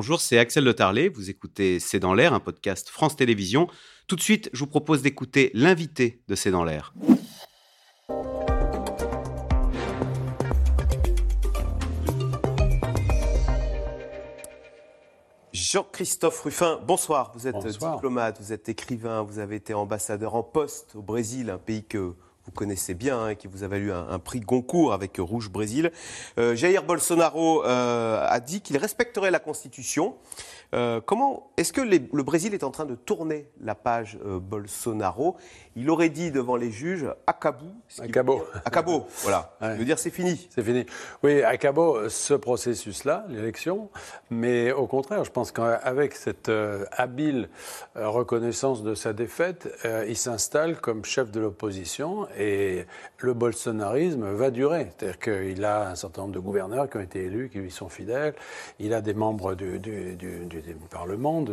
bonjour, c'est Axel Le Tarlet. Vous écoutez C'est dans l'air, un podcast France Télévisions. Tout de suite, je vous propose d'écouter l'invité de C'est dans l'air. Jean-Christophe Ruffin, bonsoir. Vous êtes diplomate, vous êtes écrivain, vous avez été ambassadeur en poste au Brésil, un pays que vous connaissez bien, hein, qui vous a valu un, prix Goncourt avec Rouge Brésil. Euh, Jair Bolsonaro euh, a dit qu'il respecterait la Constitution. Euh, comment est-ce que le Brésil est en train de tourner la page Bolsonaro? Il aurait dit devant les juges acabou. Acabo. Acabo, voilà. Ouais. veut dire c'est fini. C'est fini. Oui, acabo ce processus-là, l'élection, mais au contraire, je pense qu'avec cette habile reconnaissance de sa défaite, il s'installe comme chef de l'opposition et le bolsonarisme va durer. C'est-à-dire qu'il a un certain nombre de gouverneurs qui ont été élus, qui lui sont fidèles. Il a des membres du, du, Parlement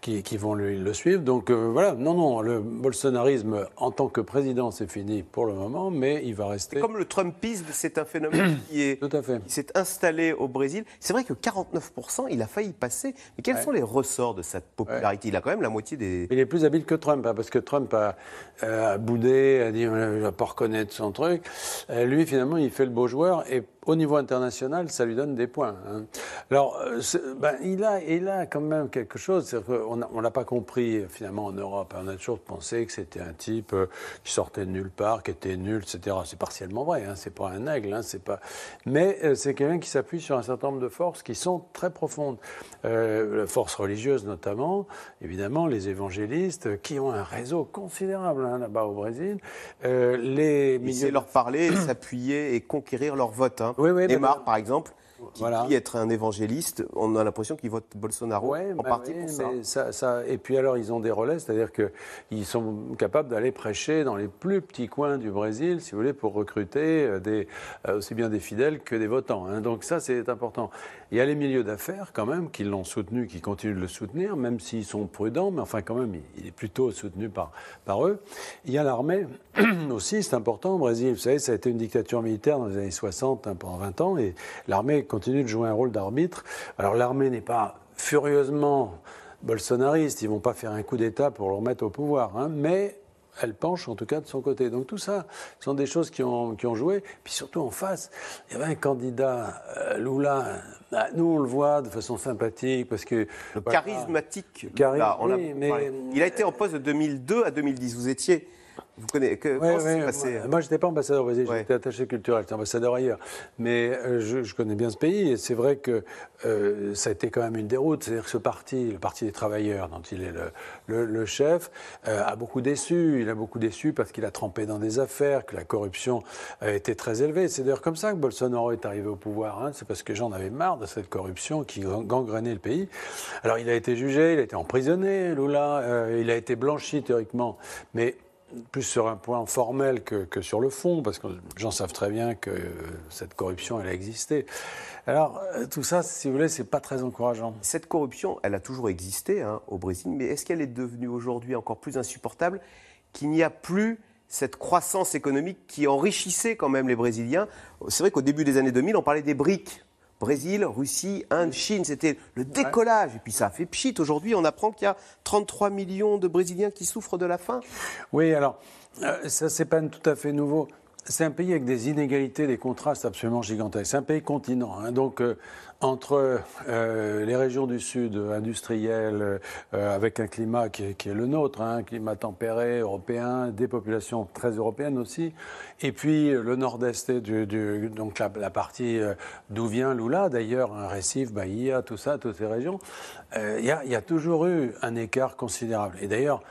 qui, vont le suivre. Donc euh, voilà, non, non, le bolsonarisme en tant que président, c'est fini pour le moment, mais il va rester. Comme le Trumpisme, c'est un phénomène qui est, Tout à fait. s'est installé au Brésil. C'est vrai que 49%, il a failli passer. Mais quels sont les ressorts de cette popularité? Il a quand même la moitié des. Il est plus habile que Trump, hein, parce que Trump a, a boudé, a dit il va pas reconnaître son truc. Euh, lui, finalement, il fait le beau joueur et au niveau international, ça lui donne des points. Hein. Alors, euh, ben, il, a, il a quand même quelque chose, qu'on ne l'a pas compris finalement en Europe. On a toujours pensé que c'était un type euh, qui sortait de nulle part, qui était nul, etc. C'est partiellement vrai, hein, c'est pas un aigle, hein, c'est pas... mais euh, c'est quelqu'un qui s'appuie sur un certain nombre de forces qui sont très profondes. la force religieuse notamment, évidemment, les évangélistes, qui ont un réseau considérable là-bas au Brésil. les milieux... leur parler, s'appuyer et conquérir leur vote. Oui, oui, Neymar, par exemple, qui voilà. être un évangéliste, on a l'impression qu'il vote Bolsonaro en bah partie pour ça. ça. Et puis alors, ils ont des relais, c'est-à-dire qu'ils sont capables d'aller prêcher dans les plus petits coins du Brésil, si vous voulez, pour recruter euh, des, euh, aussi bien des fidèles que des votants. Hein. Donc ça, c'est important. Il y a les milieux d'affaires, quand même, qui l'ont soutenu, qui continuent de le soutenir, même s'ils sont prudents, mais enfin, quand même, il est plutôt soutenu par, par eux. Il y a l'armée aussi, c'est important au Brésil. Vous savez, ça a été une dictature militaire dans les années 60, hein, pendant 20 ans, et l'armée continue de jouer un rôle d'arbitre. Alors l'armée n'est pas furieusement bolsonariste, ils vont pas faire un coup d'État pour le remettre au pouvoir, hein, mais elle penche en tout cas de son côté. Donc tout ça sont des choses qui ont, qui ont joué. Puis surtout en face, il y avait un candidat, euh, Lula, bah, nous on le voit de façon sympathique parce que... charismatique. mais... Il a été en poste de 2002 à 2010. Vous étiez vous connaissez que, comment ça passé Moi, je n'étais pas ambassadeur au Brésil, j'étais attaché culturel, j'étais ambassadeur ailleurs. Mais euh, je, connais bien ce pays et c'est vrai que euh, ça a été quand même une déroute. C'est-à-dire que ce parti, le Parti des travailleurs, dont il est le, le, chef, euh, a beaucoup déçu. Il a beaucoup déçu parce qu'il a trempé dans des affaires, que la corruption a été très élevée. C'est d'ailleurs comme ça que Bolsonaro est arrivé au pouvoir. Hein. C'est parce que j'en avais marre de cette corruption qui gangrenait le pays. Alors il a été jugé, il a été emprisonné, Lula, il a été blanchi théoriquement. Mais plus sur un point formel que, sur le fond, parce que gens savent très bien que cette corruption, elle a existé. Alors, euh, tout ça, si vous voulez, c'est pas très encourageant. Cette corruption, elle a toujours existé hein, au Brésil, mais est-ce qu'elle est devenue aujourd'hui encore plus insupportable qu'il n'y a plus cette croissance économique qui enrichissait quand même les Brésiliens? C'est vrai qu'au début des années 2000, on parlait des briques Brésil, Russie, Inde, Chine, c'était le décollage. Et puis ça a fait pchit. Aujourd'hui, on apprend qu'il y a 33 millions de Brésiliens qui souffrent de la faim. Oui, alors, euh, ça, c'est pas tout à fait nouveau. C'est un pays avec des inégalités, des contrastes absolument gigantesques. C'est un pays continent. Hein. donc, euh, entre euh, les régions du sud industrielles, euh, avec un climat qui est, le nôtre, hein, un climat tempéré, européen, des populations très européennes aussi, et puis le nord-est, donc la, partie d'où vient Lula, d'ailleurs, un récif, Bahia, tout ça, toutes ces régions, il y, y, a toujours eu un écart considérable. Et d'ailleurs,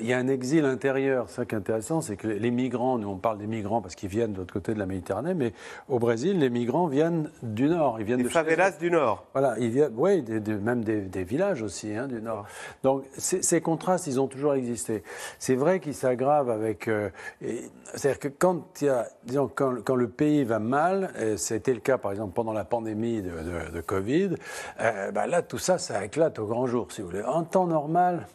il y a un exil intérieur. Ça qui est intéressant, c'est que les migrants, nous on parle des migrants parce qu'ils viennent de l'autre côté de la Méditerranée, mais au Brésil, les migrants viennent du nord. Ils viennent des favelas du nord. Voilà, ils viennent, oui, même des, villages aussi hein, du nord. Donc ces contrastes, ils ont toujours existé. C'est vrai qu'ils s'aggravent avec. Euh, c'est-à-dire que quand il y a, disons, quand, le pays va mal, c'était le cas par exemple pendant la pandémie de, Covid, euh, bah là tout ça, ça éclate au grand jour, si vous voulez. En temps normal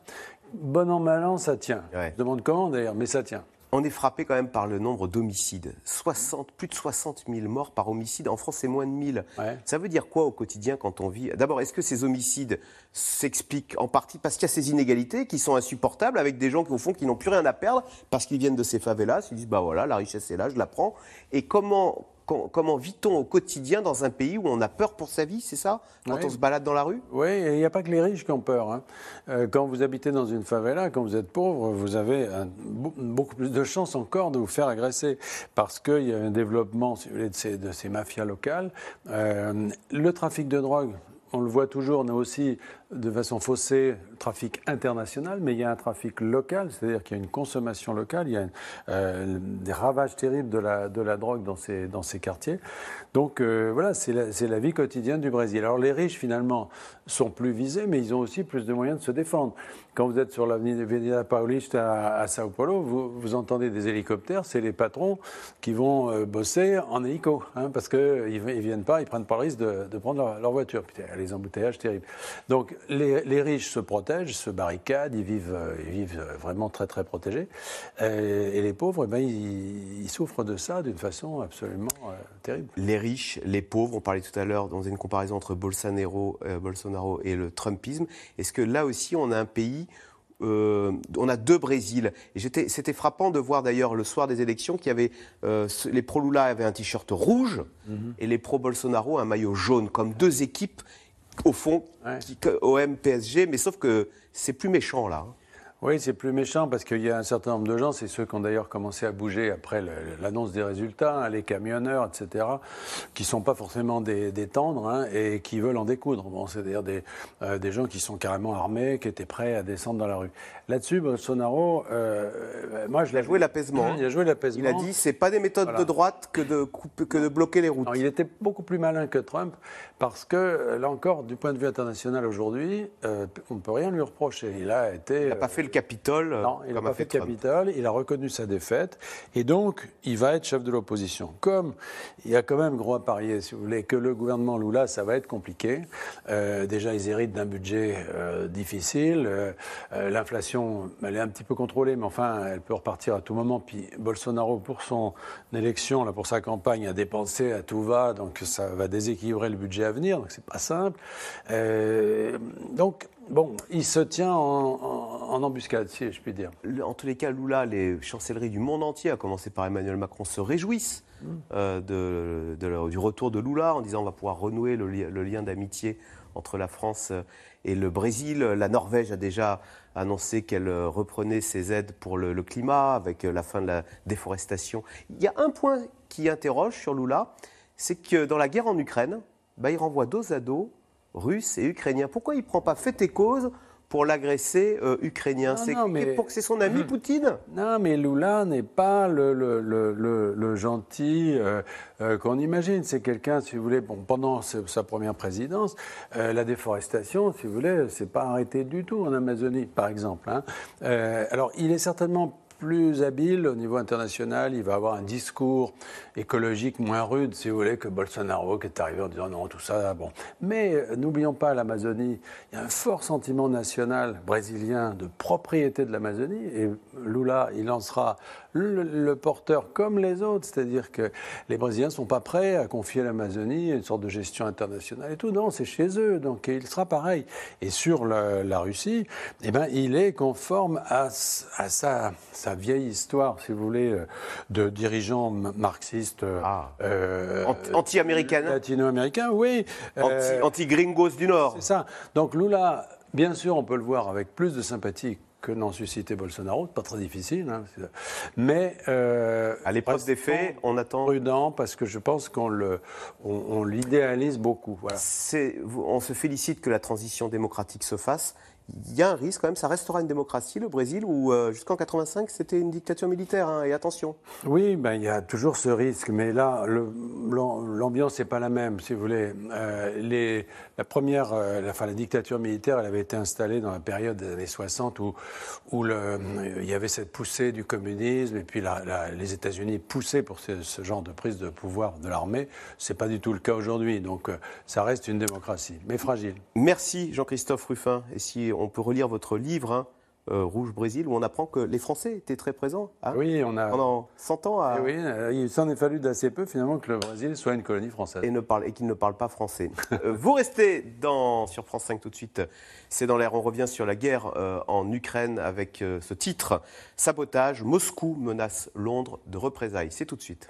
bon an, mal an, ça tient. Je demande comment d'ailleurs, mais ça tient. On est frappé quand même par le nombre d'homicides. 60, plus de 60 000 morts par homicide. En France, c'est moins de 1000. Ça veut dire quoi au quotidien quand on vit? D'abord, est-ce que ces homicides s'expliquent en partie parce qu'il y a ces inégalités qui sont insupportables avec des gens qui, au fond, qui n'ont plus rien à perdre parce qu'ils viennent de ces favelas, ils disent, bah voilà, la richesse est là, je la prends. Et comment, comment vit-on au quotidien dans un pays où on a peur pour sa vie, c'est ça? Quand on se balade dans la rue? Oui, il n'y a pas que les riches qui ont peur. Hein. Euh, quand vous habitez dans une favela, quand vous êtes pauvre, vous avez beaucoup plus de chances encore de vous faire agresser parce qu'il y a un développement si vous voulez, de, ces, de ces mafias locales. Euh, le trafic de drogue, on le voit toujours, on a aussi de façon faussée le trafic international, mais il y a un trafic local, c'est-à-dire qu'il y a une consommation locale, il y a euh, des ravages terribles de la, de la drogue dans ces, dans ces quartiers. Donc euh, voilà, c'est la, la, vie quotidienne du Brésil. Alors les riches, finalement, sont plus visés, mais ils ont aussi plus de moyens de se défendre. Quand vous êtes sur l'avenue Avenida Paulista à, Sao Paulo, vous, entendez des hélicoptères, c'est les patrons qui vont euh, bosser en hélico, hein, parce qu'ils ne viennent pas, ils prennent pas le risque de, prendre leur, voiture. Puis, les embouteillages terribles. Donc les, riches se protègent, se barricadent, ils vivent, euh, ils vivent vraiment très très protégés. Euh, et les pauvres, eh ben, ils, souffrent de ça d'une façon absolument euh, terrible. Les riches, les pauvres, on parlait tout à l'heure dans une comparaison entre Bolsonaro et le Trumpisme. Est-ce que là aussi on a un pays on a deux Brésil. Et c'était frappant de voir d'ailleurs le soir des élections qu'il y avait les pro-Lula avaient un t-shirt rouge mhm. et les pro-Bolsonaro un maillot jaune, comme deux équipes au fond, OM, PSG, mais sauf que c'est plus méchant là. Oui, c'est plus méchant parce qu'il y a un certain nombre de gens, c'est ceux qui ont d'ailleurs commencé à bouger après l'annonce des résultats, hein, les camionneurs, etc., qui ne sont pas forcément des, tendres hein, et qui veulent en découdre. Bon, C'est-à-dire des, euh, des gens qui sont carrément armés, qui étaient prêts à descendre dans la rue. Là-dessus, Bolsonaro, euh, moi je l'ai joué l'apaisement. Il a joué l'apaisement. Il a dit c'est pas des méthodes de droite que de, que de bloquer les routes. il était beaucoup plus malin que Trump parce que, là encore, du point de vue international aujourd'hui, euh, on ne peut rien lui reprocher. Il a été. Il n'a pas fait le Capitole. Euh, non, il n'a pas fait, le Capitole. Il a reconnu sa défaite. Et donc, il va être chef de l'opposition. Comme il y a quand même gros à parier, si vous voulez, que le gouvernement Lula, ça va être compliqué. Euh, déjà, ils héritent d'un budget euh, difficile. L'inflation, elle est un petit peu contrôlée, mais enfin, elle peut repartir à tout moment. Puis Bolsonaro, pour son élection, là, pour sa campagne, a dépensé à tout va. Donc, ça va déséquilibrer le budget à venir. Donc, c'est pas simple. donc, Bon, il se tient en, embuscade, si je puis dire. En tous les cas, Lula, les chancelleries du monde entier, à commencer par Emmanuel Macron, se réjouissent mm. euh, de, du retour de Lula en disant on va pouvoir renouer le, lien d'amitié entre la France et le Brésil. La Norvège a déjà annoncé qu'elle reprenait ses aides pour le, climat avec la fin de la déforestation. Il y a un point qui interroge sur Lula, c'est que dans la guerre en Ukraine, bah, il renvoie dos à dos russe et ukrainien. Pourquoi il ne prend pas fait et cause pour l'agresser euh, ukrainien C'est pour que c'est son ami Poutine Non, mais Lula n'est pas le, le, le, gentil euh, euh, qu'on imagine. C'est quelqu'un, si vous voulez, bon, pendant sa première présidence, la déforestation, si vous voulez, c'est pas arrêté du tout en Amazonie, par exemple. Hein. alors, il est certainement plus habile au niveau international, il va avoir un discours écologique moins rude, si vous voulez, que Bolsonaro qui est arrivé en disant non, tout ça, bon. Mais euh, n'oublions pas l'Amazonie, il y a un fort sentiment national brésilien de propriété de l'Amazonie et Lula, il lancera le, porteur comme les autres, c'est-à-dire que les Brésiliens ne sont pas prêts à confier l'Amazonie à une sorte de gestion internationale et tout. Non, c'est chez eux, donc il sera pareil. Et sur la, Russie, eh ben, il est conforme à, à sa, sa, vieille histoire, si vous voulez, euh, de dirigeants marxistes. Euh, ah. Euh, anti-américains Latino-américains, oui. Anti-gringos du Nord. C'est ça. Donc Lula, bien sûr, on peut le voir avec plus de sympathie que n'en suscitait Bolsonaro, pas très difficile, hein, mais euh, à l'épreuve des faits, on attend prudent parce que je pense qu'on le, on, l'idéalise beaucoup. Voilà. On se félicite que la transition démocratique se fasse il y a un risque quand même, ça restera une démocratie, le Brésil, où euh, jusqu'en 85 c'était une dictature militaire, hein, et attention. Oui, ben, il y a toujours ce risque, mais là, l'ambiance n'est pas la même, si vous voulez. Euh, les, la première, euh, la, enfin, la dictature militaire, elle avait été installée dans la période des années 60 où, où le, il y avait cette poussée du communisme, et puis la, les États-Unis poussaient pour ce, ce, genre de prise de pouvoir de l'armée. Ce n'est pas du tout le cas aujourd'hui, donc ça reste une démocratie, mais fragile. Merci Jean-Christophe Ruffin. Et si on peut relire votre livre, hein, Rouge Brésil, où on apprend que les Français étaient très présents. Hein, oui, on a. Pendant 100 ans. À... Eh oui, il s'en est fallu d'assez peu finalement que le Brésil soit une colonie française. Et, ne parle, et qu'il ne parle pas français. vous restez dans, sur France 5 tout de suite. C'est dans l'air. On revient sur la guerre en Ukraine avec ce titre Sabotage. Moscou menace Londres de représailles. C'est tout de suite.